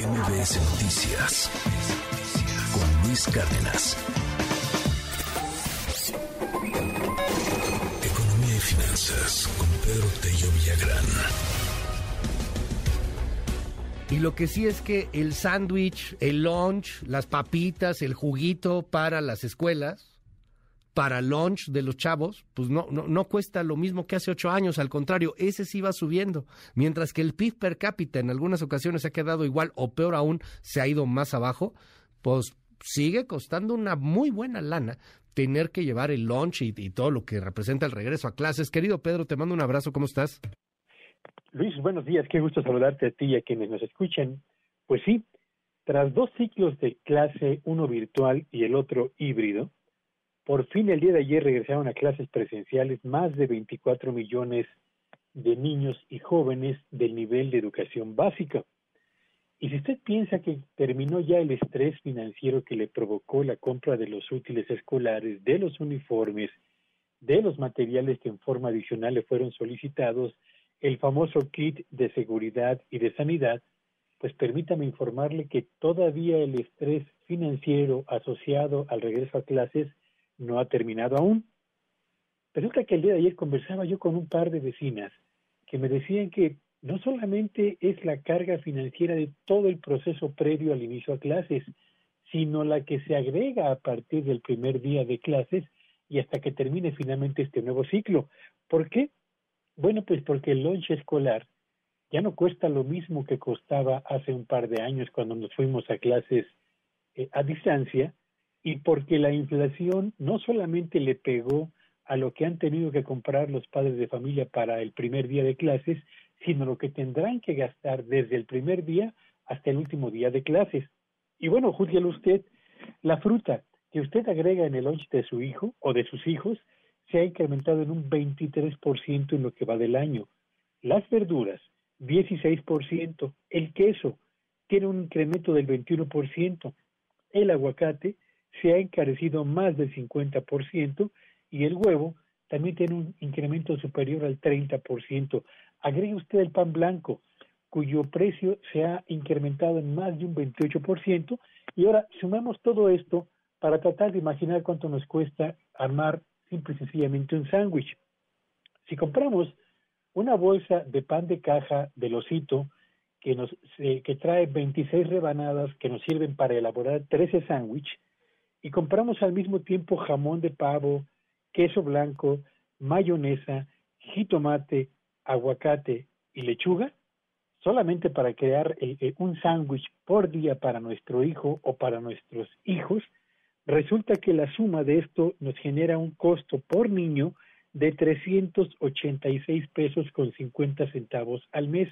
MBS Noticias con Luis Cárdenas. Economía y finanzas con Pedro Tello Villagrán. Y lo que sí es que el sándwich, el lunch, las papitas, el juguito para las escuelas, para lunch de los chavos, pues no, no, no, cuesta lo mismo que hace ocho años, al contrario, ese sí va subiendo, mientras que el PIB per cápita en algunas ocasiones ha quedado igual o peor aún, se ha ido más abajo, pues sigue costando una muy buena lana tener que llevar el lunch y, y todo lo que representa el regreso a clases. Querido Pedro, te mando un abrazo, ¿cómo estás? Luis, buenos días, qué gusto saludarte a ti y a quienes nos escuchan. Pues sí, tras dos ciclos de clase, uno virtual y el otro híbrido, por fin el día de ayer regresaron a clases presenciales más de 24 millones de niños y jóvenes del nivel de educación básica. Y si usted piensa que terminó ya el estrés financiero que le provocó la compra de los útiles escolares, de los uniformes, de los materiales que en forma adicional le fueron solicitados, el famoso kit de seguridad y de sanidad, pues permítame informarle que todavía el estrés financiero asociado al regreso a clases no ha terminado aún. Resulta que el día de ayer conversaba yo con un par de vecinas que me decían que no solamente es la carga financiera de todo el proceso previo al inicio a clases, sino la que se agrega a partir del primer día de clases y hasta que termine finalmente este nuevo ciclo. ¿Por qué? Bueno, pues porque el lunch escolar ya no cuesta lo mismo que costaba hace un par de años cuando nos fuimos a clases eh, a distancia, y porque la inflación no solamente le pegó a lo que han tenido que comprar los padres de familia para el primer día de clases, sino lo que tendrán que gastar desde el primer día hasta el último día de clases. Y bueno, júzguelo usted, la fruta que usted agrega en el lunch de su hijo o de sus hijos se ha incrementado en un 23% en lo que va del año. Las verduras, 16%. El queso tiene un incremento del 21%. El aguacate, se ha encarecido más del 50% y el huevo también tiene un incremento superior al 30%. Agregue usted el pan blanco, cuyo precio se ha incrementado en más de un 28%, y ahora sumamos todo esto para tratar de imaginar cuánto nos cuesta armar simple y sencillamente un sándwich. Si compramos una bolsa de pan de caja del osito que, nos, eh, que trae 26 rebanadas que nos sirven para elaborar 13 sándwiches, y compramos al mismo tiempo jamón de pavo, queso blanco, mayonesa, jitomate, aguacate y lechuga, solamente para crear un sándwich por día para nuestro hijo o para nuestros hijos, resulta que la suma de esto nos genera un costo por niño de 386 pesos con 50 centavos al mes.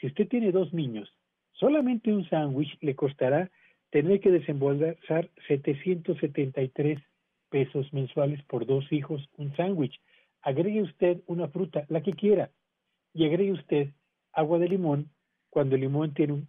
Si usted tiene dos niños, solamente un sándwich le costará tener que desembolsar 773 pesos mensuales por dos hijos un sándwich. Agregue usted una fruta, la que quiera, y agregue usted agua de limón cuando el limón tiene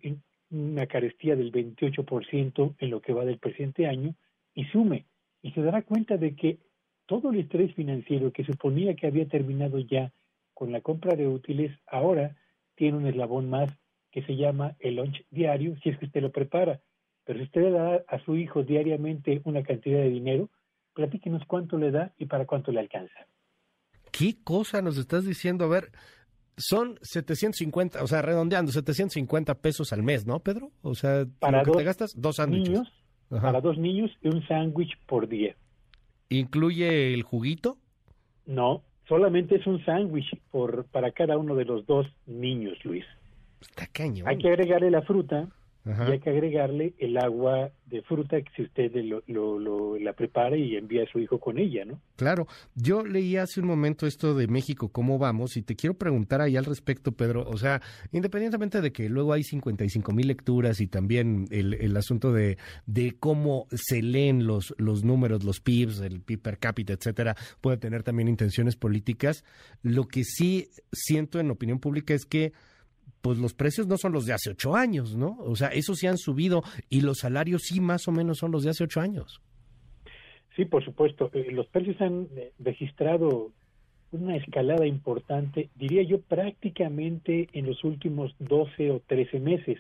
una carestía del 28% en lo que va del presente año, y sume, y se dará cuenta de que todo el estrés financiero que suponía que había terminado ya con la compra de útiles, ahora tiene un eslabón más que se llama el lunch diario, si es que usted lo prepara. Pero si usted le da a su hijo diariamente una cantidad de dinero, platíquenos cuánto le da y para cuánto le alcanza. ¿Qué cosa nos estás diciendo? A ver, son 750, o sea, redondeando, 750 pesos al mes, ¿no, Pedro? O sea, para lo que te gastas, dos sándwiches. Niños, para dos niños y un sándwich por día. ¿Incluye el juguito? No, solamente es un sándwich por para cada uno de los dos niños, Luis. Está cañón. Hay que agregarle la fruta, y hay que agregarle el agua de fruta que si usted lo, lo, la prepara y envía a su hijo con ella, ¿no? Claro, yo leí hace un momento esto de México, cómo vamos, y te quiero preguntar ahí al respecto, Pedro, o sea, independientemente de que luego hay 55 mil lecturas y también el, el asunto de, de cómo se leen los, los números, los PIBs, el PIB per cápita, etcétera, puede tener también intenciones políticas, lo que sí siento en opinión pública es que pues los precios no son los de hace ocho años, ¿no? O sea, esos sí han subido y los salarios sí más o menos son los de hace ocho años. Sí, por supuesto. Eh, los precios han eh, registrado una escalada importante, diría yo prácticamente en los últimos 12 o 13 meses.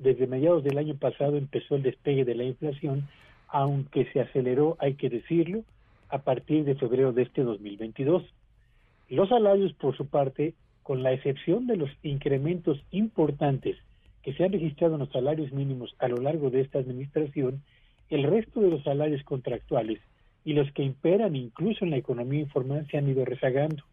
desde mediados del año pasado empezó el despegue de la inflación, aunque se aceleró, hay que decirlo, a partir de febrero de este 2022. Los salarios, por su parte, con la excepción de los incrementos importantes que se han registrado en los salarios mínimos a lo largo de esta administración, el resto de los salarios contractuales y los que imperan incluso en la economía informal se han ido rezagando.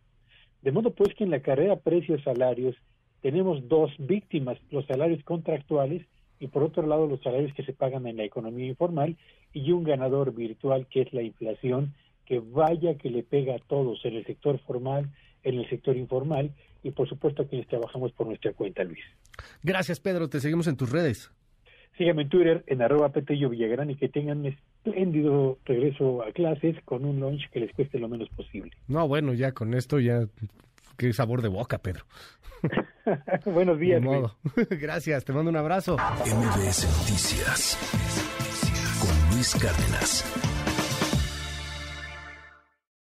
De modo pues que en la carrera precios-salarios tenemos dos víctimas, los salarios contractuales y por otro lado los salarios que se pagan en la economía informal y un ganador virtual que es la inflación que vaya que le pega a todos en el sector formal, en el sector informal y por supuesto a quienes trabajamos por nuestra cuenta, Luis. Gracias, Pedro. Te seguimos en tus redes. Síganme en Twitter en arroba Petello Villagrán y que tengan un espléndido regreso a clases con un lunch que les cueste lo menos posible. No, bueno, ya con esto ya qué sabor de boca, Pedro. Buenos días. modo. Gracias, te mando un abrazo. MBS Noticias con Luis Cárdenas.